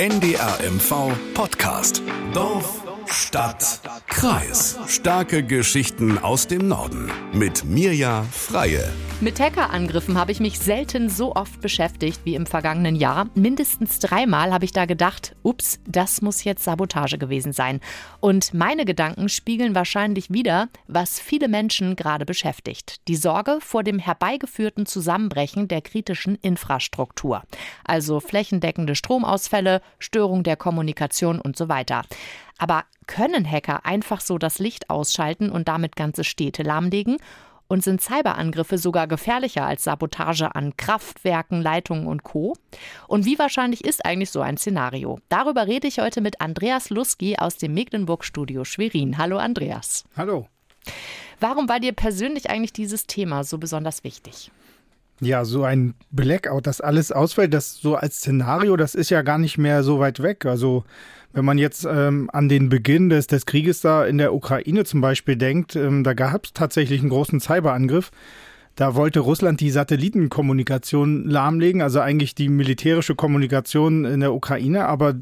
NDRMV Podcast. Dorf, Stadt, Kreis. Starke Geschichten aus dem Norden. Mit Mirja Freie. Mit Hackerangriffen habe ich mich selten so oft beschäftigt wie im vergangenen Jahr. Mindestens dreimal habe ich da gedacht, ups, das muss jetzt Sabotage gewesen sein. Und meine Gedanken spiegeln wahrscheinlich wieder, was viele Menschen gerade beschäftigt. Die Sorge vor dem herbeigeführten Zusammenbrechen der kritischen Infrastruktur. Also flächendeckende Stromausfälle, Störung der Kommunikation und so weiter. Aber können Hacker einfach so das Licht ausschalten und damit ganze Städte lahmlegen? Und sind Cyberangriffe sogar gefährlicher als Sabotage an Kraftwerken, Leitungen und Co? Und wie wahrscheinlich ist eigentlich so ein Szenario? Darüber rede ich heute mit Andreas Luski aus dem Mecklenburg-Studio Schwerin. Hallo Andreas. Hallo. Warum war dir persönlich eigentlich dieses Thema so besonders wichtig? Ja, so ein Blackout, das alles ausfällt, das so als Szenario, das ist ja gar nicht mehr so weit weg. Also wenn man jetzt ähm, an den Beginn des, des Krieges da in der Ukraine zum Beispiel denkt, ähm, da gab es tatsächlich einen großen Cyberangriff. Da wollte Russland die Satellitenkommunikation lahmlegen, also eigentlich die militärische Kommunikation in der Ukraine, aber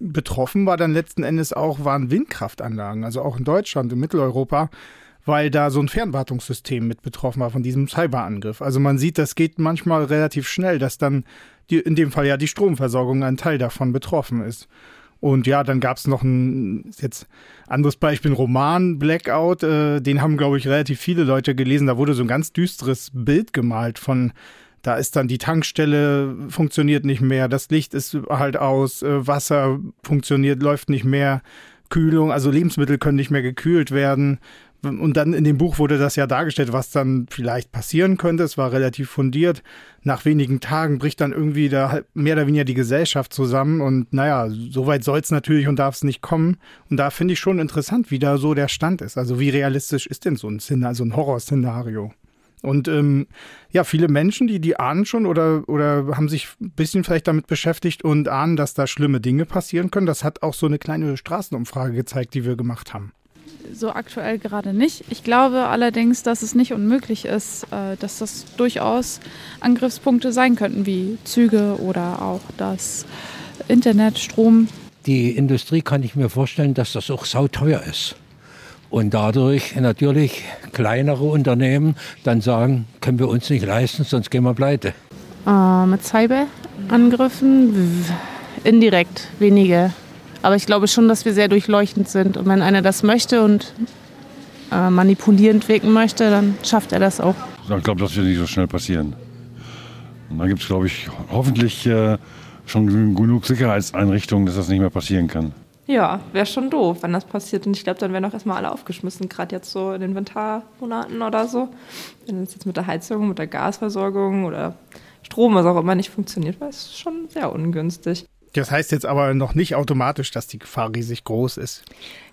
betroffen war dann letzten Endes auch, waren Windkraftanlagen, also auch in Deutschland, in Mitteleuropa, weil da so ein Fernwartungssystem mit betroffen war von diesem Cyberangriff. Also man sieht, das geht manchmal relativ schnell, dass dann die, in dem Fall ja die Stromversorgung ein Teil davon betroffen ist. Und ja, dann gab es noch ein jetzt anderes Beispiel, ein Roman Blackout, äh, den haben, glaube ich, relativ viele Leute gelesen. Da wurde so ein ganz düsteres Bild gemalt von, da ist dann die Tankstelle funktioniert nicht mehr, das Licht ist halt aus, äh, Wasser funktioniert, läuft nicht mehr, Kühlung, also Lebensmittel können nicht mehr gekühlt werden. Und dann in dem Buch wurde das ja dargestellt, was dann vielleicht passieren könnte. Es war relativ fundiert. Nach wenigen Tagen bricht dann irgendwie da mehr oder weniger die Gesellschaft zusammen. Und naja, so weit soll es natürlich und darf es nicht kommen. Und da finde ich schon interessant, wie da so der Stand ist. Also wie realistisch ist denn so ein, Szenario, so ein Horrorszenario? Und ähm, ja, viele Menschen, die, die ahnen schon oder, oder haben sich ein bisschen vielleicht damit beschäftigt und ahnen, dass da schlimme Dinge passieren können. Das hat auch so eine kleine Straßenumfrage gezeigt, die wir gemacht haben so aktuell gerade nicht. Ich glaube allerdings, dass es nicht unmöglich ist, äh, dass das durchaus Angriffspunkte sein könnten, wie Züge oder auch das Internet, Strom. Die Industrie kann ich mir vorstellen, dass das auch sauteuer ist. Und dadurch natürlich kleinere Unternehmen dann sagen, können wir uns nicht leisten, sonst gehen wir pleite. Äh, mit Cyberangriffen indirekt wenige aber ich glaube schon, dass wir sehr durchleuchtend sind. Und wenn einer das möchte und äh, manipulierend wirken möchte, dann schafft er das auch. Ich glaube, das wird nicht so schnell passieren. Und dann gibt es, glaube ich, hoffentlich äh, schon genug Sicherheitseinrichtungen, dass das nicht mehr passieren kann. Ja, wäre schon doof, wenn das passiert. Und ich glaube, dann wären auch erstmal alle aufgeschmissen, gerade jetzt so in den Wintermonaten oder so. Wenn es jetzt mit der Heizung, mit der Gasversorgung oder Strom, was auch immer nicht funktioniert, wäre es schon sehr ungünstig. Das heißt jetzt aber noch nicht automatisch, dass die Gefahr riesig groß ist.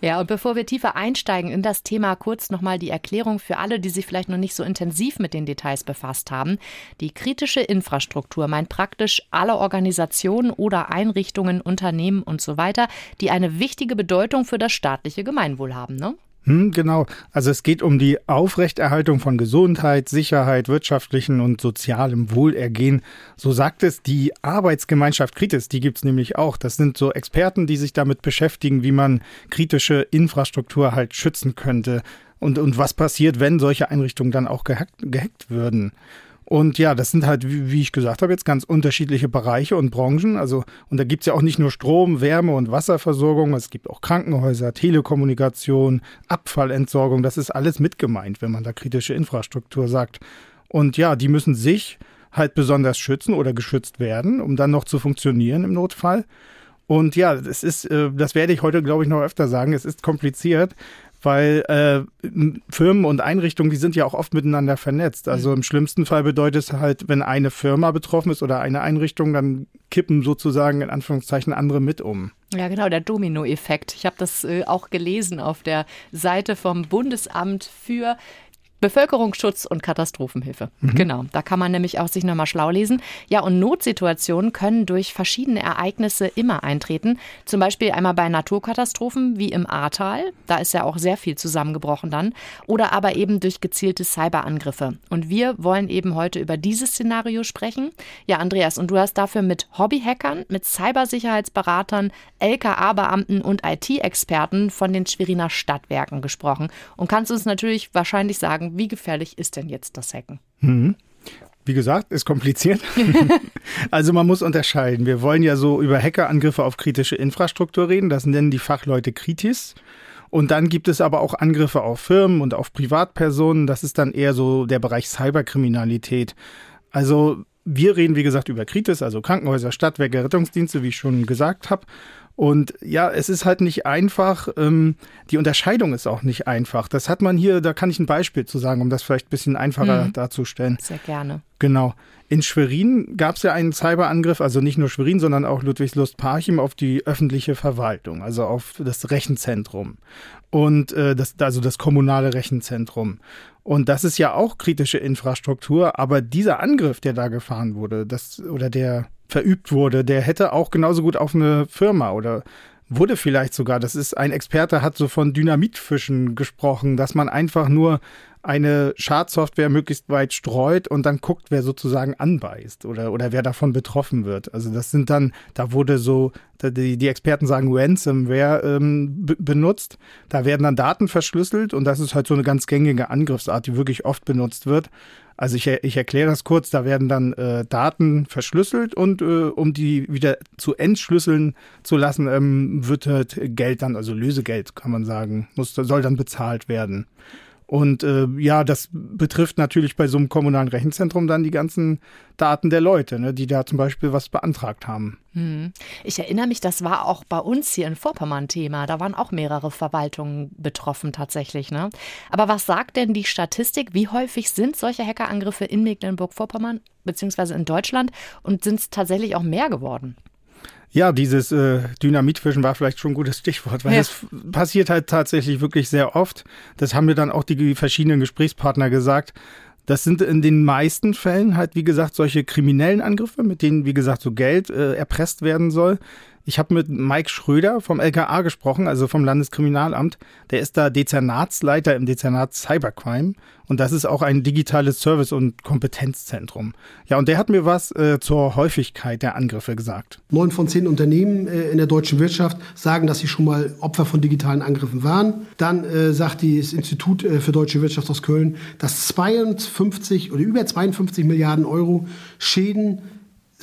Ja, und bevor wir tiefer einsteigen in das Thema, kurz nochmal die Erklärung für alle, die sich vielleicht noch nicht so intensiv mit den Details befasst haben. Die kritische Infrastruktur meint praktisch alle Organisationen oder Einrichtungen, Unternehmen und so weiter, die eine wichtige Bedeutung für das staatliche Gemeinwohl haben, ne? Hm, genau. Also es geht um die Aufrechterhaltung von Gesundheit, Sicherheit, wirtschaftlichen und sozialem Wohlergehen. So sagt es die Arbeitsgemeinschaft Kritis. Die gibt's nämlich auch. Das sind so Experten, die sich damit beschäftigen, wie man kritische Infrastruktur halt schützen könnte. Und, und was passiert, wenn solche Einrichtungen dann auch gehackt, gehackt würden. Und ja, das sind halt, wie ich gesagt habe, jetzt ganz unterschiedliche Bereiche und Branchen. Also, und da gibt's ja auch nicht nur Strom, Wärme und Wasserversorgung, es gibt auch Krankenhäuser, Telekommunikation, Abfallentsorgung. Das ist alles mit gemeint, wenn man da kritische Infrastruktur sagt. Und ja, die müssen sich halt besonders schützen oder geschützt werden, um dann noch zu funktionieren im Notfall. Und ja, das ist, äh, das werde ich heute, glaube ich, noch öfter sagen. Es ist kompliziert, weil äh, Firmen und Einrichtungen, die sind ja auch oft miteinander vernetzt. Also mhm. im schlimmsten Fall bedeutet es halt, wenn eine Firma betroffen ist oder eine Einrichtung, dann kippen sozusagen in Anführungszeichen andere mit um. Ja, genau, der Dominoeffekt. Ich habe das äh, auch gelesen auf der Seite vom Bundesamt für Bevölkerungsschutz und Katastrophenhilfe. Mhm. Genau, da kann man nämlich auch sich nochmal schlau lesen. Ja, und Notsituationen können durch verschiedene Ereignisse immer eintreten. Zum Beispiel einmal bei Naturkatastrophen wie im Ahrtal, da ist ja auch sehr viel zusammengebrochen dann, oder aber eben durch gezielte Cyberangriffe. Und wir wollen eben heute über dieses Szenario sprechen. Ja, Andreas, und du hast dafür mit Hobbyhackern, mit Cybersicherheitsberatern, LKA-Beamten und IT-Experten von den Schweriner Stadtwerken gesprochen und kannst uns natürlich wahrscheinlich sagen, wie gefährlich ist denn jetzt das Hacken? Mhm. Wie gesagt, ist kompliziert. also man muss unterscheiden. Wir wollen ja so über Hackerangriffe auf kritische Infrastruktur reden. Das nennen die Fachleute Kritis. Und dann gibt es aber auch Angriffe auf Firmen und auf Privatpersonen. Das ist dann eher so der Bereich Cyberkriminalität. Also wir reden, wie gesagt, über Kritis, also Krankenhäuser, Stadtwerke, Rettungsdienste, wie ich schon gesagt habe. Und ja, es ist halt nicht einfach. Ähm, die Unterscheidung ist auch nicht einfach. Das hat man hier, da kann ich ein Beispiel zu sagen, um das vielleicht ein bisschen einfacher mhm. darzustellen. Sehr gerne. Genau. In Schwerin gab es ja einen Cyberangriff, also nicht nur Schwerin, sondern auch Ludwigslust-Parchim auf die öffentliche Verwaltung, also auf das Rechenzentrum und äh, das, also das kommunale Rechenzentrum. Und das ist ja auch kritische Infrastruktur, aber dieser Angriff, der da gefahren wurde, das oder der verübt wurde, der hätte auch genauso gut auf eine Firma oder wurde vielleicht sogar, das ist ein Experte, hat so von Dynamitfischen gesprochen, dass man einfach nur eine Schadsoftware möglichst weit streut und dann guckt, wer sozusagen anbeißt oder, oder wer davon betroffen wird. Also das sind dann, da wurde so, die, die Experten sagen Ransomware ähm, benutzt. Da werden dann Daten verschlüsselt und das ist halt so eine ganz gängige Angriffsart, die wirklich oft benutzt wird. Also ich, ich erkläre das kurz, da werden dann äh, Daten verschlüsselt und äh, um die wieder zu entschlüsseln zu lassen, ähm, wird halt Geld dann, also Lösegeld kann man sagen, muss, soll dann bezahlt werden. Und äh, ja, das betrifft natürlich bei so einem kommunalen Rechenzentrum dann die ganzen Daten der Leute, ne, die da zum Beispiel was beantragt haben. Hm. Ich erinnere mich, das war auch bei uns hier in Vorpommern Thema. Da waren auch mehrere Verwaltungen betroffen tatsächlich. Ne? Aber was sagt denn die Statistik? Wie häufig sind solche Hackerangriffe in Mecklenburg-Vorpommern beziehungsweise in Deutschland und sind es tatsächlich auch mehr geworden? Ja, dieses äh, Dynamitfischen war vielleicht schon ein gutes Stichwort, weil ja. das passiert halt tatsächlich wirklich sehr oft. Das haben mir dann auch die verschiedenen Gesprächspartner gesagt. Das sind in den meisten Fällen halt, wie gesagt, solche kriminellen Angriffe, mit denen, wie gesagt, so Geld äh, erpresst werden soll. Ich habe mit Mike Schröder vom LKA gesprochen, also vom Landeskriminalamt. Der ist da Dezernatsleiter im Dezernat Cybercrime und das ist auch ein digitales Service- und Kompetenzzentrum. Ja, und der hat mir was äh, zur Häufigkeit der Angriffe gesagt. Neun von zehn Unternehmen äh, in der deutschen Wirtschaft sagen, dass sie schon mal Opfer von digitalen Angriffen waren. Dann äh, sagt das Institut äh, für deutsche Wirtschaft aus Köln, dass 52 oder über 52 Milliarden Euro Schäden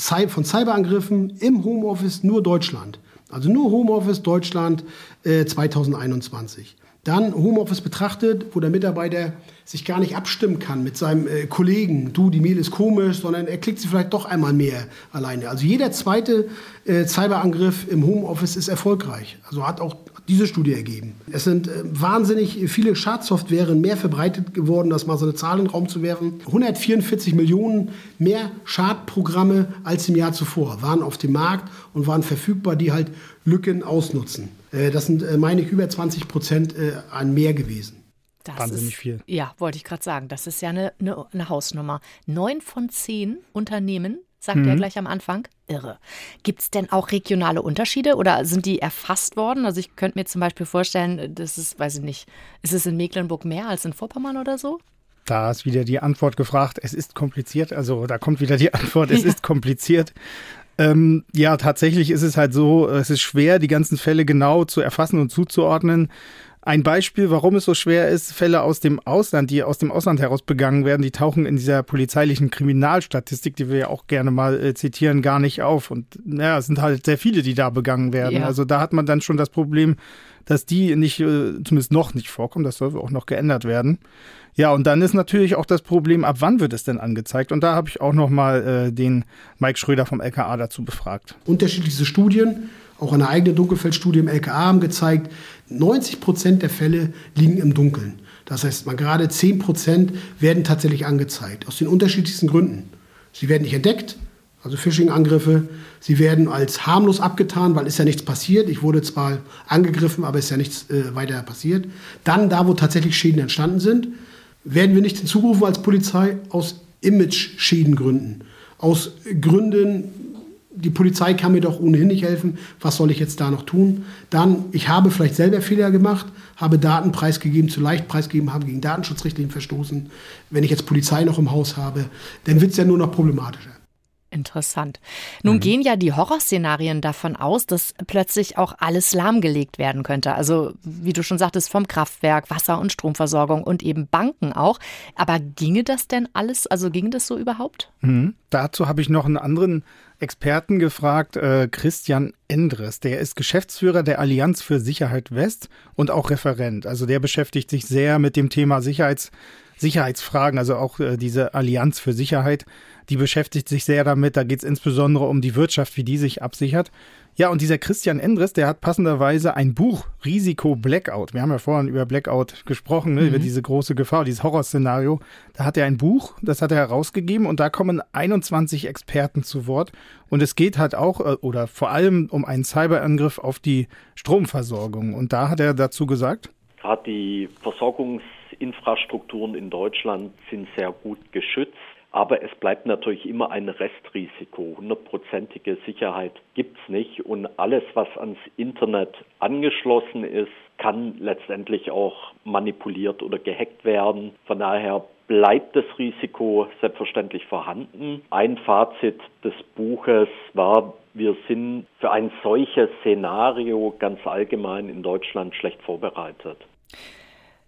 von Cyberangriffen im Homeoffice nur Deutschland. Also nur Homeoffice Deutschland äh, 2021. Dann Homeoffice betrachtet, wo der Mitarbeiter sich gar nicht abstimmen kann mit seinem äh, Kollegen. Du, die Mail ist komisch, sondern er klickt sie vielleicht doch einmal mehr alleine. Also jeder zweite äh, Cyberangriff im Homeoffice ist erfolgreich. Also hat auch diese Studie ergeben. Es sind äh, wahnsinnig viele Schadsoftwaren mehr verbreitet geworden, das mal so eine Zahl in den Raum zu werfen. 144 Millionen mehr Schadprogramme als im Jahr zuvor waren auf dem Markt und waren verfügbar, die halt Lücken ausnutzen. Äh, das sind, äh, meine ich, über 20 Prozent äh, an mehr gewesen. Das Wahnsinnig ist, viel. Ja, wollte ich gerade sagen. Das ist ja eine, eine, eine Hausnummer. Neun von zehn Unternehmen, sagt mhm. er gleich am Anfang, irre. Gibt es denn auch regionale Unterschiede oder sind die erfasst worden? Also ich könnte mir zum Beispiel vorstellen, das ist, weiß ich nicht, ist es in Mecklenburg mehr als in Vorpommern oder so? Da ist wieder die Antwort gefragt. Es ist kompliziert. Also da kommt wieder die Antwort. Es ja. ist kompliziert. Ähm, ja, tatsächlich ist es halt so, es ist schwer, die ganzen Fälle genau zu erfassen und zuzuordnen. Ein Beispiel, warum es so schwer ist, Fälle aus dem Ausland, die aus dem Ausland heraus begangen werden, die tauchen in dieser polizeilichen Kriminalstatistik, die wir ja auch gerne mal äh, zitieren, gar nicht auf. Und naja, es sind halt sehr viele, die da begangen werden. Ja. Also da hat man dann schon das Problem, dass die nicht, äh, zumindest noch nicht vorkommen. Das soll auch noch geändert werden. Ja, und dann ist natürlich auch das Problem, ab wann wird es denn angezeigt? Und da habe ich auch noch mal äh, den Mike Schröder vom LKA dazu befragt. Unterschiedlichste Studien auch eine eigene Dunkelfeldstudie im LKA haben gezeigt, 90 Prozent der Fälle liegen im Dunkeln. Das heißt, man gerade 10 Prozent werden tatsächlich angezeigt, aus den unterschiedlichsten Gründen. Sie werden nicht entdeckt, also Phishing-Angriffe. Sie werden als harmlos abgetan, weil ist ja nichts passiert. Ich wurde zwar angegriffen, aber ist ja nichts äh, weiter passiert. Dann da, wo tatsächlich Schäden entstanden sind. werden wir nicht hinzugerufen als Polizei aus Image-Schädengründen. Aus Gründen, die Polizei kann mir doch ohnehin nicht helfen, was soll ich jetzt da noch tun? Dann, ich habe vielleicht selber Fehler gemacht, habe Daten preisgegeben, zu leicht preisgegeben, habe gegen Datenschutzrichtlinien verstoßen. Wenn ich jetzt Polizei noch im Haus habe, dann wird es ja nur noch problematischer. Interessant. Nun mhm. gehen ja die Horrorszenarien davon aus, dass plötzlich auch alles lahmgelegt werden könnte. Also, wie du schon sagtest, vom Kraftwerk, Wasser- und Stromversorgung und eben Banken auch. Aber ginge das denn alles? Also, ging das so überhaupt? Mhm. Dazu habe ich noch einen anderen Experten gefragt, äh, Christian Endres. Der ist Geschäftsführer der Allianz für Sicherheit West und auch Referent. Also, der beschäftigt sich sehr mit dem Thema Sicherheits Sicherheitsfragen, also auch äh, diese Allianz für Sicherheit, die beschäftigt sich sehr damit. Da geht es insbesondere um die Wirtschaft, wie die sich absichert. Ja, und dieser Christian Endres, der hat passenderweise ein Buch, Risiko Blackout. Wir haben ja vorhin über Blackout gesprochen, ne, mhm. über diese große Gefahr, dieses Horrorszenario. Da hat er ein Buch, das hat er herausgegeben und da kommen 21 Experten zu Wort. Und es geht halt auch äh, oder vor allem um einen Cyberangriff auf die Stromversorgung. Und da hat er dazu gesagt, Gerade die Versorgungsinfrastrukturen in Deutschland sind sehr gut geschützt. Aber es bleibt natürlich immer ein Restrisiko. Hundertprozentige Sicherheit gibt es nicht. Und alles, was ans Internet angeschlossen ist, kann letztendlich auch manipuliert oder gehackt werden. Von daher bleibt das Risiko selbstverständlich vorhanden. Ein Fazit des Buches war, wir sind für ein solches Szenario ganz allgemein in Deutschland schlecht vorbereitet.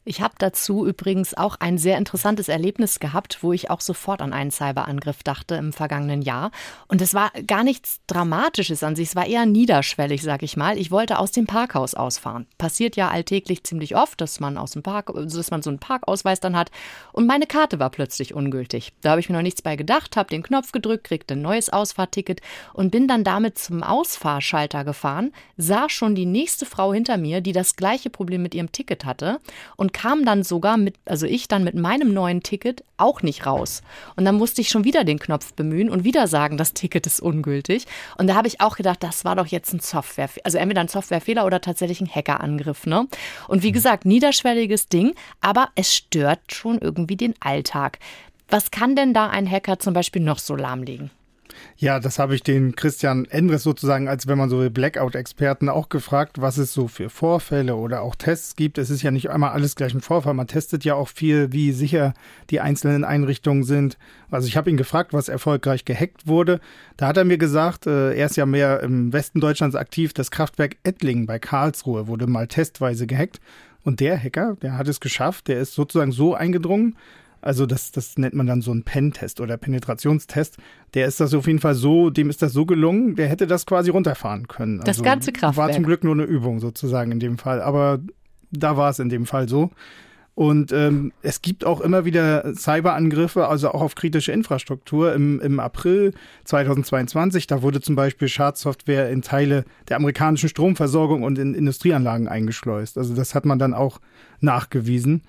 Ich habe dazu übrigens auch ein sehr interessantes Erlebnis gehabt, wo ich auch sofort an einen Cyberangriff dachte im vergangenen Jahr. Und es war gar nichts Dramatisches an sich, es war eher niederschwellig, sag ich mal. Ich wollte aus dem Parkhaus ausfahren. Passiert ja alltäglich ziemlich oft, dass man aus dem Park, dass man so einen Parkausweis dann hat. Und meine Karte war plötzlich ungültig. Da habe ich mir noch nichts bei gedacht, habe den Knopf gedrückt, kriegte ein neues Ausfahrticket und bin dann damit zum Ausfahrschalter gefahren, sah schon die nächste Frau hinter mir, die das gleiche Problem mit ihrem Ticket hatte und kam dann sogar mit, also ich dann mit meinem neuen Ticket auch nicht raus. Und dann musste ich schon wieder den Knopf bemühen und wieder sagen, das Ticket ist ungültig. Und da habe ich auch gedacht, das war doch jetzt ein Software, also entweder ein Softwarefehler oder tatsächlich ein Hackerangriff, ne? Und wie mhm. gesagt, niederschwelliges Ding, aber es stört schon irgendwie den Alltag. Was kann denn da ein Hacker zum Beispiel noch so lahmlegen? Ja, das habe ich den Christian Endres sozusagen, als wenn man so will, Blackout-Experten auch gefragt, was es so für Vorfälle oder auch Tests gibt. Es ist ja nicht einmal alles gleich ein Vorfall. Man testet ja auch viel, wie sicher die einzelnen Einrichtungen sind. Also ich habe ihn gefragt, was erfolgreich gehackt wurde. Da hat er mir gesagt, äh, er ist ja mehr im Westen Deutschlands aktiv, das Kraftwerk Ettlingen bei Karlsruhe wurde mal testweise gehackt. Und der Hacker, der hat es geschafft, der ist sozusagen so eingedrungen, also das, das nennt man dann so ein Pen-Test oder Penetrationstest. Der ist das auf jeden Fall so, dem ist das so gelungen, der hätte das quasi runterfahren können. Das also ganze Kraftwerk. War zum Glück nur eine Übung sozusagen in dem Fall, aber da war es in dem Fall so. Und ähm, es gibt auch immer wieder Cyberangriffe, also auch auf kritische Infrastruktur. Im, Im April 2022, da wurde zum Beispiel Schadsoftware in Teile der amerikanischen Stromversorgung und in Industrieanlagen eingeschleust. Also das hat man dann auch nachgewiesen.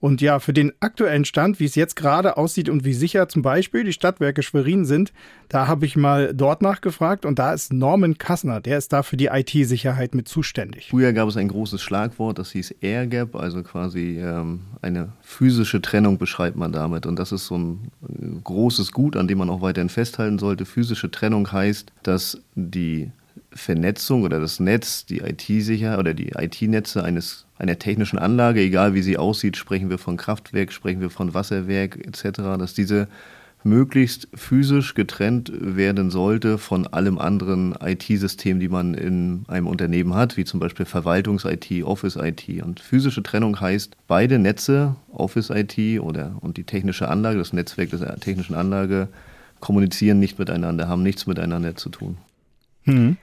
Und ja, für den aktuellen Stand, wie es jetzt gerade aussieht und wie sicher zum Beispiel die Stadtwerke Schwerin sind, da habe ich mal dort nachgefragt und da ist Norman Kassner, der ist da für die IT-Sicherheit mit zuständig. Früher gab es ein großes Schlagwort, das hieß Air Gap, also quasi ähm, eine physische Trennung beschreibt man damit. Und das ist so ein äh, großes Gut, an dem man auch weiterhin festhalten sollte. Physische Trennung heißt, dass die Vernetzung oder das Netz, die IT-Sicher oder die IT-Netze eines einer technischen Anlage, egal wie sie aussieht, sprechen wir von Kraftwerk, sprechen wir von Wasserwerk etc., dass diese möglichst physisch getrennt werden sollte von allem anderen IT-System, die man in einem Unternehmen hat, wie zum Beispiel Verwaltungs-IT, Office-IT. Und physische Trennung heißt, beide Netze, Office-IT oder und die technische Anlage, das Netzwerk der technischen Anlage, kommunizieren nicht miteinander, haben nichts miteinander zu tun. Mhm.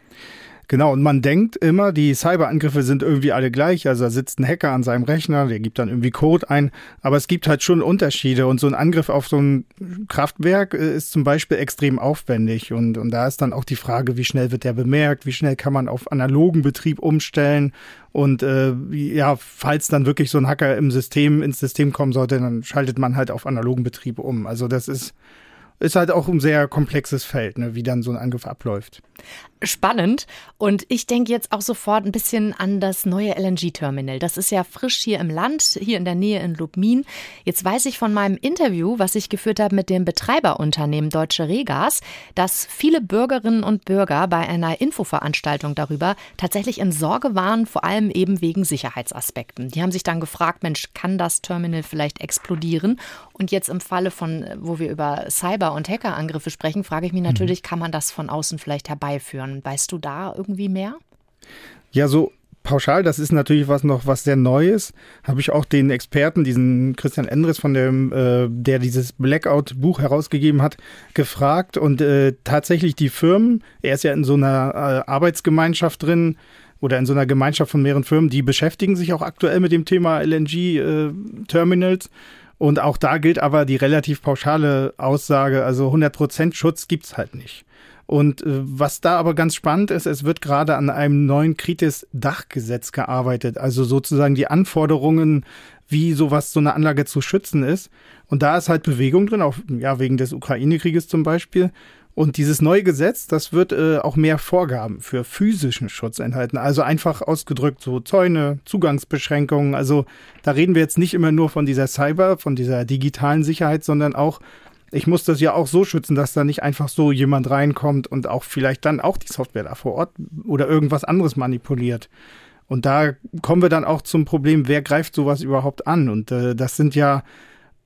Genau, und man denkt immer, die Cyberangriffe sind irgendwie alle gleich. Also da sitzt ein Hacker an seinem Rechner, der gibt dann irgendwie Code ein. Aber es gibt halt schon Unterschiede. Und so ein Angriff auf so ein Kraftwerk äh, ist zum Beispiel extrem aufwendig. Und, und da ist dann auch die Frage, wie schnell wird der bemerkt, wie schnell kann man auf analogen Betrieb umstellen. Und äh, ja, falls dann wirklich so ein Hacker im System, ins System kommen sollte, dann schaltet man halt auf analogen Betrieb um. Also das ist ist halt auch ein sehr komplexes Feld, ne, wie dann so ein Angriff abläuft. Spannend. Und ich denke jetzt auch sofort ein bisschen an das neue LNG-Terminal. Das ist ja frisch hier im Land, hier in der Nähe in Lubmin. Jetzt weiß ich von meinem Interview, was ich geführt habe mit dem Betreiberunternehmen Deutsche Regas, dass viele Bürgerinnen und Bürger bei einer Infoveranstaltung darüber tatsächlich in Sorge waren, vor allem eben wegen Sicherheitsaspekten. Die haben sich dann gefragt, Mensch, kann das Terminal vielleicht explodieren? Und jetzt im Falle von, wo wir über Cyber- und Hackerangriffe sprechen, frage ich mich mhm. natürlich, kann man das von außen vielleicht herbeiführen? Weißt du da irgendwie mehr? Ja, so pauschal, das ist natürlich was noch was sehr Neues. Habe ich auch den Experten, diesen Christian Endres von dem, äh, der dieses Blackout-Buch herausgegeben hat, gefragt und äh, tatsächlich die Firmen, er ist ja in so einer äh, Arbeitsgemeinschaft drin oder in so einer Gemeinschaft von mehreren Firmen, die beschäftigen sich auch aktuell mit dem Thema LNG-Terminals. Äh, und auch da gilt aber die relativ pauschale Aussage, also 100% Schutz gibt's halt nicht. Und äh, was da aber ganz spannend ist, es wird gerade an einem neuen Kritis-Dachgesetz gearbeitet, also sozusagen die Anforderungen, wie sowas, so eine Anlage zu schützen ist. Und da ist halt Bewegung drin, auch ja, wegen des Ukraine-Krieges zum Beispiel. Und dieses neue Gesetz, das wird äh, auch mehr Vorgaben für physischen Schutz enthalten. Also einfach ausgedrückt so Zäune, Zugangsbeschränkungen. Also da reden wir jetzt nicht immer nur von dieser Cyber, von dieser digitalen Sicherheit, sondern auch, ich muss das ja auch so schützen, dass da nicht einfach so jemand reinkommt und auch vielleicht dann auch die Software da vor Ort oder irgendwas anderes manipuliert. Und da kommen wir dann auch zum Problem, wer greift sowas überhaupt an? Und äh, das sind ja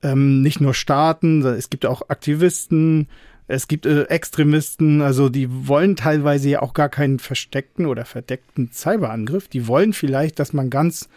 ähm, nicht nur Staaten, es gibt auch Aktivisten, es gibt äh, Extremisten, also die wollen teilweise ja auch gar keinen versteckten oder verdeckten Cyberangriff. Die wollen vielleicht, dass man ganz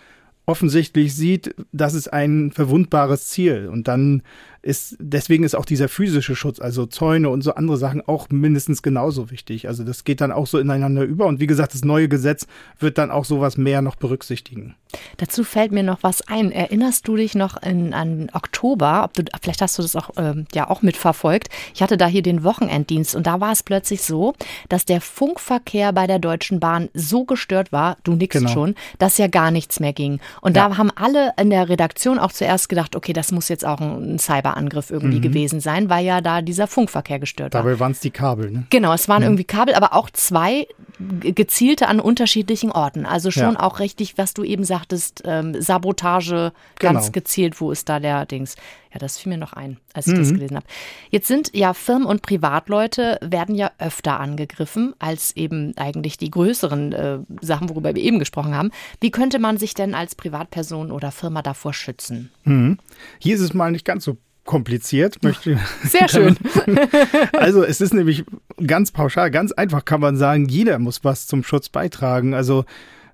offensichtlich sieht, das ist ein verwundbares Ziel. Und dann ist, deswegen ist auch dieser physische Schutz, also Zäune und so andere Sachen auch mindestens genauso wichtig. Also das geht dann auch so ineinander über. Und wie gesagt, das neue Gesetz wird dann auch sowas mehr noch berücksichtigen. Dazu fällt mir noch was ein. Erinnerst du dich noch in, an Oktober? Ob du, vielleicht hast du das auch, ähm, ja, auch mitverfolgt. Ich hatte da hier den Wochenenddienst und da war es plötzlich so, dass der Funkverkehr bei der Deutschen Bahn so gestört war, du nix genau. schon, dass ja gar nichts mehr ging. Und ja. da haben alle in der Redaktion auch zuerst gedacht, okay, das muss jetzt auch ein Cyber Cyberangriff irgendwie mhm. gewesen sein, weil ja da dieser Funkverkehr gestört war. Dabei waren es die Kabel, ne? Genau, es waren mhm. irgendwie Kabel, aber auch zwei gezielte an unterschiedlichen Orten. Also schon ja. auch richtig, was du eben sagtest, ähm, Sabotage ganz genau. gezielt, wo ist da der Dings. Ja, das fiel mir noch ein, als ich mhm. das gelesen habe. Jetzt sind ja Firmen und Privatleute werden ja öfter angegriffen als eben eigentlich die größeren äh, Sachen, worüber wir eben gesprochen haben. Wie könnte man sich denn als Privatperson oder Firma davor schützen? Mhm. Hier ist es mal nicht ganz so kompliziert. Möchte Sehr schön. also es ist nämlich ganz pauschal, ganz einfach kann man sagen, jeder muss was zum Schutz beitragen. Also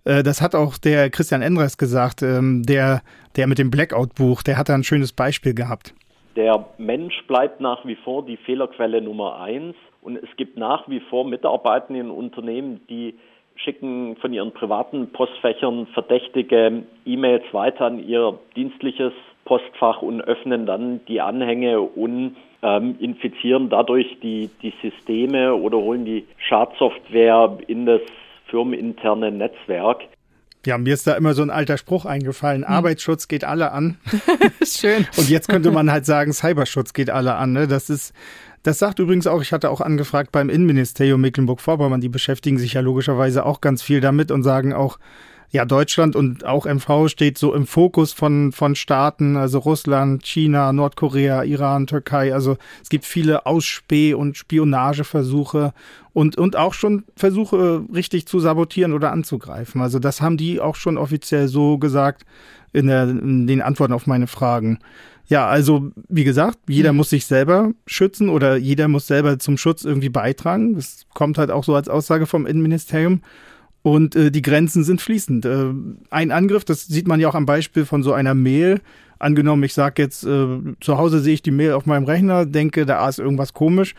äh, das hat auch der Christian Endres gesagt, ähm, der, der mit dem Blackout-Buch, der hat da ein schönes Beispiel gehabt. Der Mensch bleibt nach wie vor die Fehlerquelle Nummer eins und es gibt nach wie vor Mitarbeiter in Unternehmen, die schicken von ihren privaten Postfächern verdächtige E-Mails weiter an ihr dienstliches Postfach und öffnen dann die Anhänge und ähm, infizieren dadurch die, die Systeme oder holen die Schadsoftware in das firmeninterne Netzwerk. Ja, mir ist da immer so ein alter Spruch eingefallen. Hm. Arbeitsschutz geht alle an. Schön. Und jetzt könnte man halt sagen, Cyberschutz geht alle an. Ne? Das ist, das sagt übrigens auch, ich hatte auch angefragt beim Innenministerium Mecklenburg-Vorpommern, die beschäftigen sich ja logischerweise auch ganz viel damit und sagen auch, ja, Deutschland und auch MV steht so im Fokus von, von Staaten, also Russland, China, Nordkorea, Iran, Türkei. Also es gibt viele Ausspäh- und Spionageversuche und, und auch schon Versuche, richtig zu sabotieren oder anzugreifen. Also das haben die auch schon offiziell so gesagt in, der, in den Antworten auf meine Fragen. Ja, also wie gesagt, jeder mhm. muss sich selber schützen oder jeder muss selber zum Schutz irgendwie beitragen. Das kommt halt auch so als Aussage vom Innenministerium. Und äh, die Grenzen sind fließend. Äh, ein Angriff, das sieht man ja auch am Beispiel von so einer Mail. Angenommen, ich sage jetzt, äh, zu Hause sehe ich die Mail auf meinem Rechner, denke, da ist irgendwas komisch.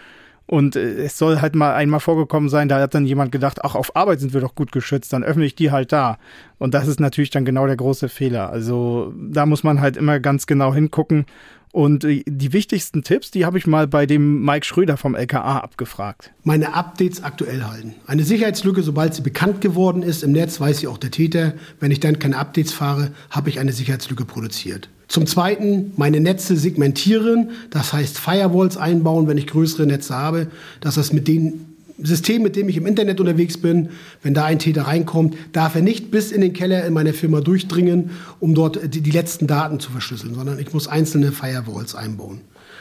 Und äh, es soll halt mal einmal vorgekommen sein, da hat dann jemand gedacht, ach, auf Arbeit sind wir doch gut geschützt, dann öffne ich die halt da. Und das ist natürlich dann genau der große Fehler. Also da muss man halt immer ganz genau hingucken und äh, die wichtigsten Tipps, die habe ich mal bei dem Mike Schröder vom LKA abgefragt. Meine Updates aktuell halten. Eine Sicherheitslücke, sobald sie bekannt geworden ist im Netz, weiß sie auch der Täter. Wenn ich dann keine Updates fahre, habe ich eine Sicherheitslücke produziert. Zum Zweiten meine Netze segmentieren, das heißt Firewalls einbauen, wenn ich größere Netze habe, dass das mit den System, mit dem ich im Internet unterwegs bin, wenn da ein Täter reinkommt, darf er nicht bis in den Keller in meine Firma durchdringen, um dort die, die letzten Daten zu verschlüsseln, sondern ich muss einzelne Firewalls einbauen.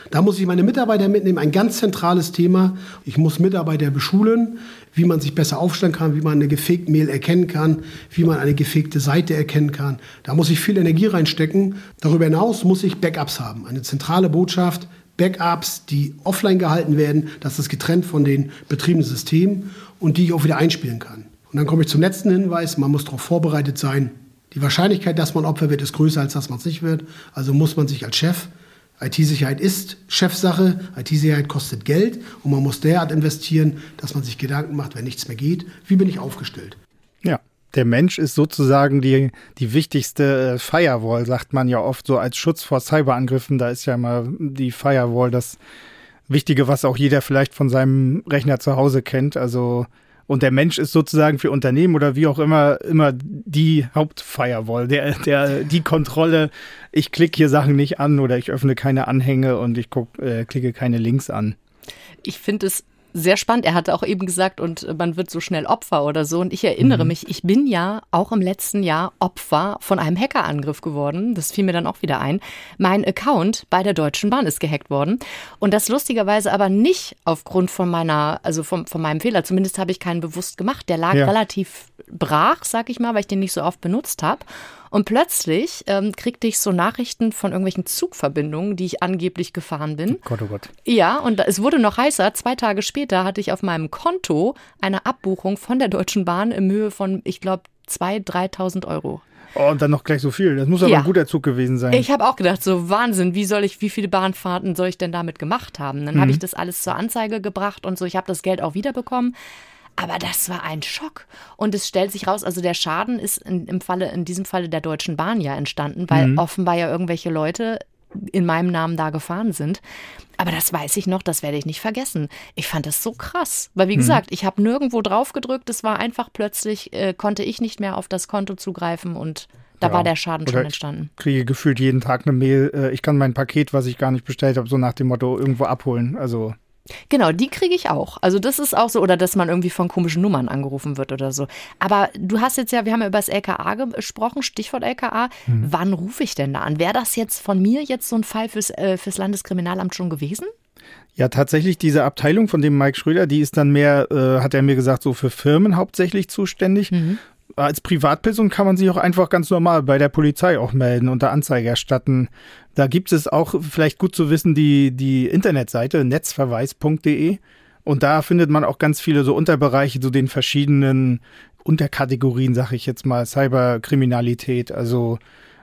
Da muss ich meine Mitarbeiter mitnehmen, ein ganz zentrales Thema. Ich muss Mitarbeiter beschulen, wie man sich besser aufstellen kann, wie man eine gefakte Mail erkennen kann, wie man eine gefakte Seite erkennen kann. Da muss ich viel Energie reinstecken. Darüber hinaus muss ich Backups haben, eine zentrale Botschaft, Backups, die offline gehalten werden, das ist getrennt von den betriebenen Systemen und die ich auch wieder einspielen kann. Und dann komme ich zum letzten Hinweis, man muss darauf vorbereitet sein. Die Wahrscheinlichkeit, dass man Opfer wird, ist größer, als dass man es nicht wird. Also muss man sich als Chef IT-Sicherheit ist Chefsache, IT-Sicherheit kostet Geld und man muss derart investieren, dass man sich Gedanken macht, wenn nichts mehr geht, wie bin ich aufgestellt. Ja, der Mensch ist sozusagen die, die wichtigste äh, Firewall, sagt man ja oft so als Schutz vor Cyberangriffen. Da ist ja immer die Firewall das Wichtige, was auch jeder vielleicht von seinem Rechner zu Hause kennt. Also und der Mensch ist sozusagen für Unternehmen oder wie auch immer immer die Hauptfirewall, der, der, die Kontrolle. Ich klicke hier Sachen nicht an oder ich öffne keine Anhänge und ich guck, äh, klicke keine Links an. Ich finde es sehr spannend. Er hatte auch eben gesagt, und man wird so schnell Opfer oder so. Und ich erinnere mhm. mich, ich bin ja auch im letzten Jahr Opfer von einem Hackerangriff geworden. Das fiel mir dann auch wieder ein. Mein Account bei der Deutschen Bahn ist gehackt worden. Und das lustigerweise aber nicht aufgrund von meiner, also von, von meinem Fehler. Zumindest habe ich keinen bewusst gemacht. Der lag ja. relativ brach, sag ich mal, weil ich den nicht so oft benutzt habe. Und plötzlich ähm, kriegte ich so Nachrichten von irgendwelchen Zugverbindungen, die ich angeblich gefahren bin. Oh Gott, oh Gott. Ja, und es wurde noch heißer. Zwei Tage später hatte ich auf meinem Konto eine Abbuchung von der Deutschen Bahn in Höhe von, ich glaube, 2.000, 3.000 Euro. Oh, und dann noch gleich so viel. Das muss aber ja. ein guter Zug gewesen sein. Ich habe auch gedacht, so Wahnsinn, wie soll ich, wie viele Bahnfahrten soll ich denn damit gemacht haben? Dann mhm. habe ich das alles zur Anzeige gebracht und so. Ich habe das Geld auch wiederbekommen. Aber das war ein Schock. Und es stellt sich raus, also der Schaden ist in, im Falle, in diesem Falle der Deutschen Bahn ja entstanden, weil mhm. offenbar ja irgendwelche Leute in meinem Namen da gefahren sind. Aber das weiß ich noch, das werde ich nicht vergessen. Ich fand das so krass, weil wie mhm. gesagt, ich habe nirgendwo drauf gedrückt. Es war einfach plötzlich, äh, konnte ich nicht mehr auf das Konto zugreifen und da ja. war der Schaden Oder schon entstanden. Ich kriege gefühlt jeden Tag eine Mail, äh, ich kann mein Paket, was ich gar nicht bestellt habe, so nach dem Motto irgendwo abholen. Also Genau, die kriege ich auch. Also das ist auch so, oder dass man irgendwie von komischen Nummern angerufen wird oder so. Aber du hast jetzt ja, wir haben ja über das LKA gesprochen, Stichwort LKA. Hm. Wann rufe ich denn da an? Wäre das jetzt von mir jetzt so ein Fall fürs, äh, fürs Landeskriminalamt schon gewesen? Ja, tatsächlich diese Abteilung von dem Mike Schröder, die ist dann mehr, äh, hat er mir gesagt, so für Firmen hauptsächlich zuständig. Mhm als Privatperson kann man sich auch einfach ganz normal bei der Polizei auch melden und da Anzeige erstatten. Da gibt es auch vielleicht gut zu wissen die, die Internetseite netzverweis.de und da findet man auch ganz viele so Unterbereiche zu so den verschiedenen Unterkategorien, sag ich jetzt mal, Cyberkriminalität. Also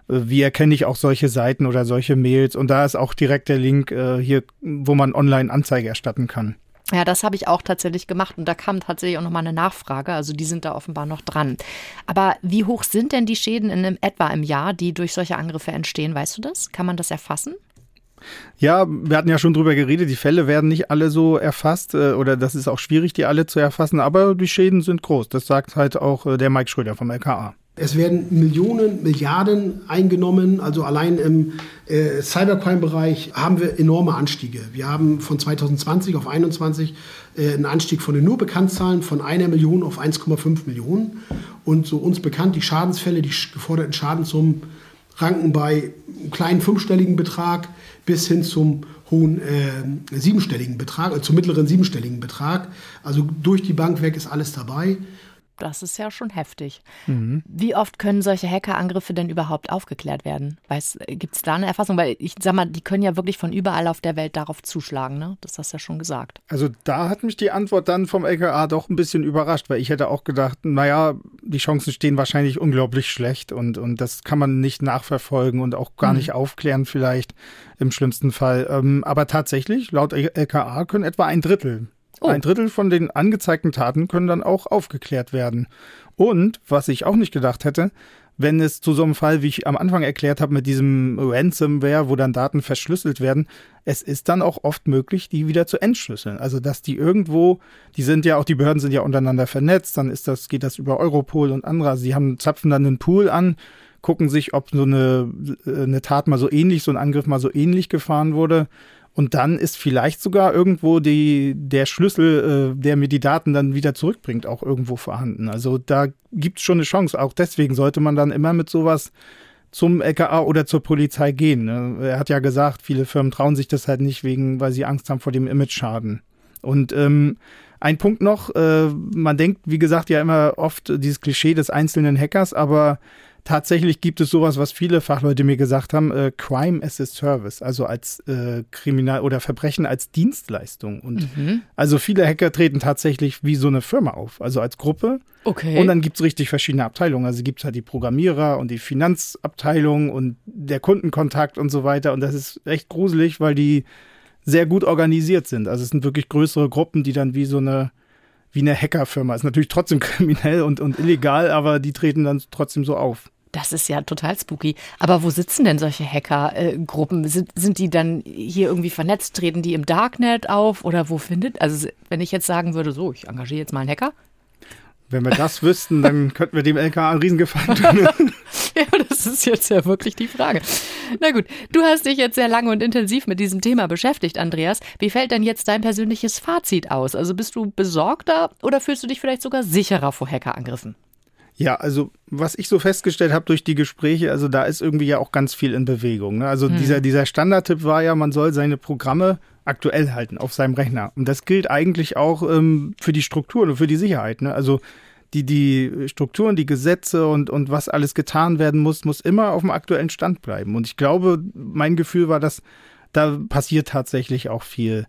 äh, wie erkenne ich auch solche Seiten oder solche Mails? Und da ist auch direkt der Link äh, hier, wo man online Anzeige erstatten kann. Ja, das habe ich auch tatsächlich gemacht und da kam tatsächlich auch nochmal eine Nachfrage. Also die sind da offenbar noch dran. Aber wie hoch sind denn die Schäden in einem, etwa im Jahr, die durch solche Angriffe entstehen? Weißt du das? Kann man das erfassen? Ja, wir hatten ja schon drüber geredet, die Fälle werden nicht alle so erfasst äh, oder das ist auch schwierig, die alle zu erfassen, aber die Schäden sind groß. Das sagt halt auch äh, der Mike Schröder vom LKA. Es werden Millionen, Milliarden eingenommen. Also allein im äh, Cybercrime-Bereich haben wir enorme Anstiege. Wir haben von 2020 auf 2021 äh, einen Anstieg von den nur Bekanntzahlen von einer Million auf 1,5 Millionen. Und so uns bekannt, die Schadensfälle, die geforderten Schadenssummen ranken bei einem kleinen fünfstelligen Betrag bis hin zum hohen äh, siebenstelligen Betrag, äh, zum mittleren siebenstelligen Betrag. Also durch die Bank weg ist alles dabei das ist ja schon heftig. Mhm. Wie oft können solche Hackerangriffe denn überhaupt aufgeklärt werden? Gibt es da eine Erfassung? Weil ich sag mal, die können ja wirklich von überall auf der Welt darauf zuschlagen, ne? Das hast du ja schon gesagt. Also da hat mich die Antwort dann vom LKA doch ein bisschen überrascht, weil ich hätte auch gedacht, naja, die Chancen stehen wahrscheinlich unglaublich schlecht und, und das kann man nicht nachverfolgen und auch gar mhm. nicht aufklären, vielleicht im schlimmsten Fall. Ähm, aber tatsächlich, laut LKA können etwa ein Drittel Oh. Ein Drittel von den angezeigten Taten können dann auch aufgeklärt werden. Und, was ich auch nicht gedacht hätte, wenn es zu so einem Fall, wie ich am Anfang erklärt habe, mit diesem Ransomware, wo dann Daten verschlüsselt werden, es ist dann auch oft möglich, die wieder zu entschlüsseln. Also, dass die irgendwo, die sind ja auch, die Behörden sind ja untereinander vernetzt, dann ist das, geht das über Europol und andere. Also, sie haben, zapfen dann einen Pool an, gucken sich, ob so eine, eine Tat mal so ähnlich, so ein Angriff mal so ähnlich gefahren wurde Und dann ist vielleicht sogar irgendwo die, der Schlüssel, äh, der mir die Daten dann wieder zurückbringt, auch irgendwo vorhanden. Also da gibt es schon eine Chance. Auch deswegen sollte man dann immer mit sowas zum LKA oder zur Polizei gehen. Ne? Er hat ja gesagt, viele Firmen trauen sich das halt nicht, wegen, weil sie Angst haben vor dem Image-Schaden. Und ähm, ein Punkt noch, äh, man denkt, wie gesagt, ja immer oft dieses Klischee des einzelnen Hackers, aber tatsächlich gibt es sowas, was viele Fachleute mir gesagt haben, äh, Crime as a Service, also als äh, Kriminal oder Verbrechen als Dienstleistung. Und mhm. also viele Hacker treten tatsächlich wie so eine Firma auf, also als Gruppe. Okay. Und dann gibt es richtig verschiedene Abteilungen. Also gibt es halt die Programmierer und die Finanzabteilung und der Kundenkontakt und so weiter. Und das ist echt gruselig, weil die sehr gut organisiert sind. Also es sind wirklich größere Gruppen, die dann wie so eine wie eine Hackerfirma. Ist natürlich trotzdem kriminell und, und illegal, aber die treten dann trotzdem so auf. Das ist ja total spooky. Aber wo sitzen denn solche Hackergruppen? Äh, sind, sind die dann hier irgendwie vernetzt? Treten die im Darknet auf? Oder wo findet? Also, wenn ich jetzt sagen würde, so, ich engagiere jetzt mal einen Hacker. Wenn wir das wüssten, dann könnten wir dem LKA einen Riesengefallen tun. ja, das ist jetzt ja wirklich die Frage. Na gut, du hast dich jetzt sehr lange und intensiv mit diesem Thema beschäftigt, Andreas. Wie fällt denn jetzt dein persönliches Fazit aus? Also bist du besorgter oder fühlst du dich vielleicht sogar sicherer vor Hackerangriffen? Ja, also was ich so festgestellt habe durch die Gespräche, also da ist irgendwie ja auch ganz viel in Bewegung. Ne? Also hm. dieser, dieser Standardtipp war ja, man soll seine Programme aktuell halten auf seinem Rechner. Und das gilt eigentlich auch ähm, für die Strukturen und für die Sicherheit. Ne? Also die, die Strukturen, die Gesetze und, und was alles getan werden muss, muss immer auf dem aktuellen Stand bleiben. Und ich glaube, mein Gefühl war, dass da passiert tatsächlich auch viel.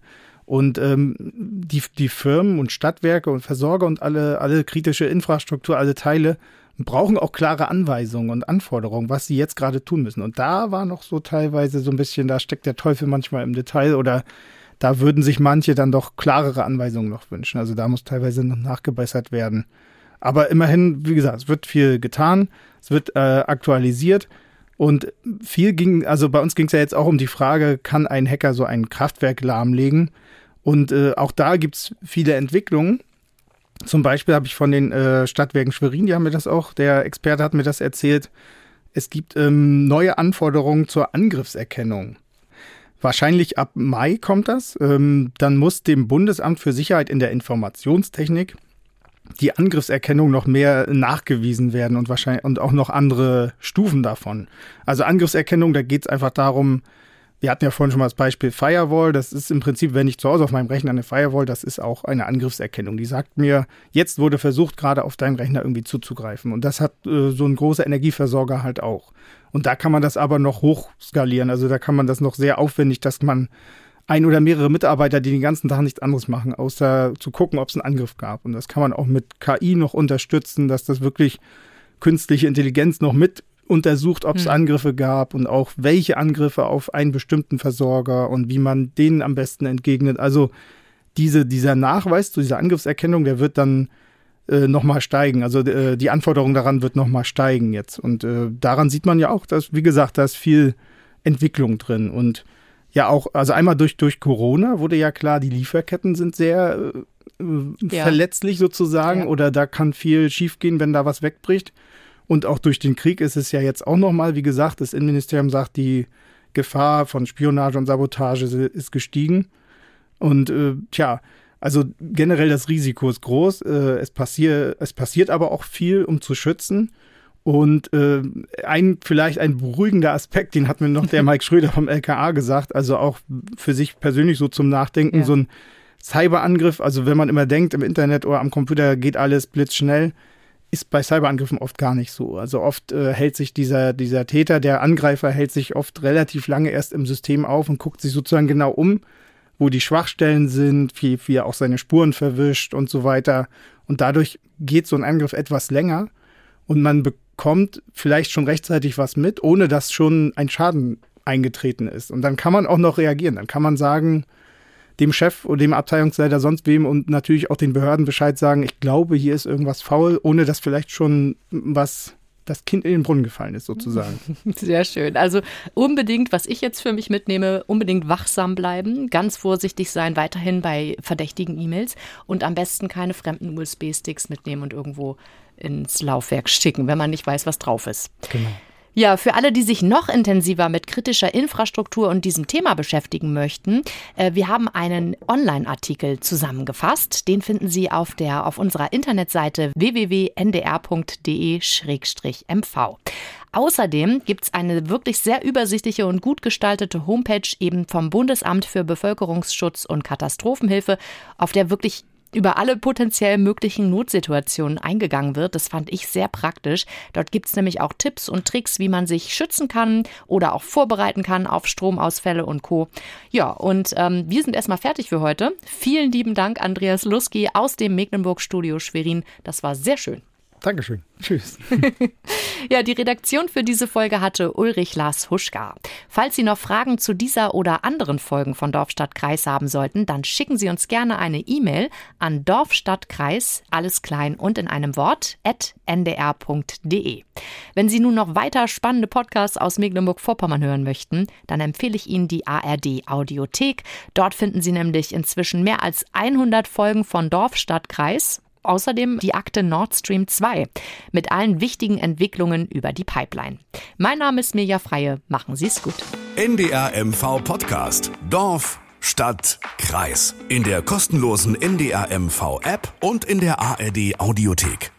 Und ähm, die, die Firmen und Stadtwerke und Versorger und alle, alle kritische Infrastruktur, alle Teile brauchen auch klare Anweisungen und Anforderungen, was sie jetzt gerade tun müssen. Und da war noch so teilweise so ein bisschen, da steckt der Teufel manchmal im Detail oder da würden sich manche dann doch klarere Anweisungen noch wünschen. Also da muss teilweise noch nachgebessert werden. Aber immerhin, wie gesagt, es wird viel getan, es wird äh, aktualisiert. Und viel ging, also bei uns ging es ja jetzt auch um die Frage, kann ein Hacker so ein Kraftwerk lahmlegen? Und äh, auch da gibt es viele Entwicklungen. Zum Beispiel habe ich von den äh, Stadtwerken Schwerin, die haben mir das auch, der Experte hat mir das erzählt, es gibt ähm, neue Anforderungen zur Angriffserkennung. Wahrscheinlich ab Mai kommt das. Ähm, dann muss dem Bundesamt für Sicherheit in der Informationstechnik die Angriffserkennung noch mehr nachgewiesen werden und wahrscheinlich und auch noch andere Stufen davon. Also Angriffserkennung, da geht es einfach darum, wir hatten ja vorhin schon mal das Beispiel Firewall. Das ist im Prinzip, wenn ich zu Hause auf meinem Rechner eine Firewall, das ist auch eine Angriffserkennung. Die sagt mir, jetzt wurde versucht, gerade auf deinen Rechner irgendwie zuzugreifen. Und das hat äh, so ein großer Energieversorger halt auch. Und da kann man das aber noch hochskalieren. Also da kann man das noch sehr aufwendig, dass man ein oder mehrere Mitarbeiter, die den ganzen Tag nichts anderes machen, außer zu gucken, ob es einen Angriff gab. Und das kann man auch mit KI noch unterstützen, dass das wirklich künstliche Intelligenz noch mit untersucht, ob es hm. Angriffe gab und auch welche Angriffe auf einen bestimmten Versorger und wie man denen am besten entgegnet. Also diese, dieser Nachweis zu dieser Angriffserkennung, der wird dann äh, nochmal steigen. Also äh, die Anforderung daran wird nochmal steigen jetzt. Und äh, daran sieht man ja auch, dass, wie gesagt, da ist viel Entwicklung drin. Und ja auch, also einmal durch, durch Corona wurde ja klar, die Lieferketten sind sehr äh, ja. verletzlich sozusagen ja. oder da kann viel schiefgehen, wenn da was wegbricht. Und auch durch den Krieg ist es ja jetzt auch nochmal, wie gesagt, das Innenministerium sagt, die Gefahr von Spionage und Sabotage ist gestiegen. Und äh, tja, also generell das Risiko ist groß. Äh, es, passier, es passiert aber auch viel, um zu schützen. Und äh, ein vielleicht ein beruhigender Aspekt, den hat mir noch der Mike Schröder vom LKA gesagt, also auch für sich persönlich so zum Nachdenken, ja. so ein Cyberangriff, also wenn man immer denkt, im Internet oder am Computer geht alles blitzschnell, ist bei Cyberangriffen oft gar nicht so. Also oft äh, hält sich dieser, dieser Täter, der Angreifer hält sich oft relativ lange erst im System auf und guckt sich sozusagen genau um, wo die Schwachstellen sind, wie, wie er auch seine Spuren verwischt und so weiter. Und dadurch geht so ein Angriff etwas länger und man bekommt vielleicht schon rechtzeitig was mit, ohne dass schon ein Schaden eingetreten ist. Und dann kann man auch noch reagieren. Dann kann man sagen, dem Chef oder dem Abteilungsleiter sonst wem und natürlich auch den Behörden Bescheid sagen, ich glaube, hier ist irgendwas faul, ohne dass vielleicht schon was das Kind in den Brunnen gefallen ist, sozusagen. Sehr schön. Also unbedingt, was ich jetzt für mich mitnehme, unbedingt wachsam bleiben, ganz vorsichtig sein, weiterhin bei verdächtigen E-Mails und am besten keine fremden USB-Sticks mitnehmen und irgendwo ins Laufwerk schicken, wenn man nicht weiß, was drauf ist. Genau. Ja, für alle, die sich noch intensiver mit kritischer Infrastruktur und diesem Thema beschäftigen möchten, äh, wir haben einen Online-Artikel zusammengefasst. Den finden Sie auf, der, auf unserer Internetseite www.ndr.de-mv. Außerdem gibt es eine wirklich sehr übersichtliche und gut gestaltete Homepage eben vom Bundesamt für Bevölkerungsschutz und Katastrophenhilfe, auf der wirklich über alle potenziell möglichen Notsituationen eingegangen wird. Das fand ich sehr praktisch. Dort gibt es nämlich auch Tipps und Tricks, wie man sich schützen kann oder auch vorbereiten kann auf Stromausfälle und Co. Ja, und ähm, wir sind erstmal fertig für heute. Vielen lieben Dank, Andreas Luski aus dem Mecklenburg-Studio Schwerin. Das war sehr schön. Dankeschön. Tschüss. ja, die Redaktion für diese Folge hatte Ulrich Lars Huschka. Falls Sie noch Fragen zu dieser oder anderen Folgen von Dorfstadtkreis haben sollten, dann schicken Sie uns gerne eine E-Mail an Dorfstadtkreis, alles klein und in einem Wort, at ndr.de. Wenn Sie nun noch weiter spannende Podcasts aus Mecklenburg-Vorpommern hören möchten, dann empfehle ich Ihnen die ARD Audiothek. Dort finden Sie nämlich inzwischen mehr als 100 Folgen von Dorfstadtkreis Außerdem die Akte Nord Stream 2 mit allen wichtigen Entwicklungen über die Pipeline. Mein Name ist Mirja Freie. Machen Sie es gut. NDR MV Podcast. Dorf, Stadt, Kreis. In der kostenlosen NDR MV App und in der ARD Audiothek.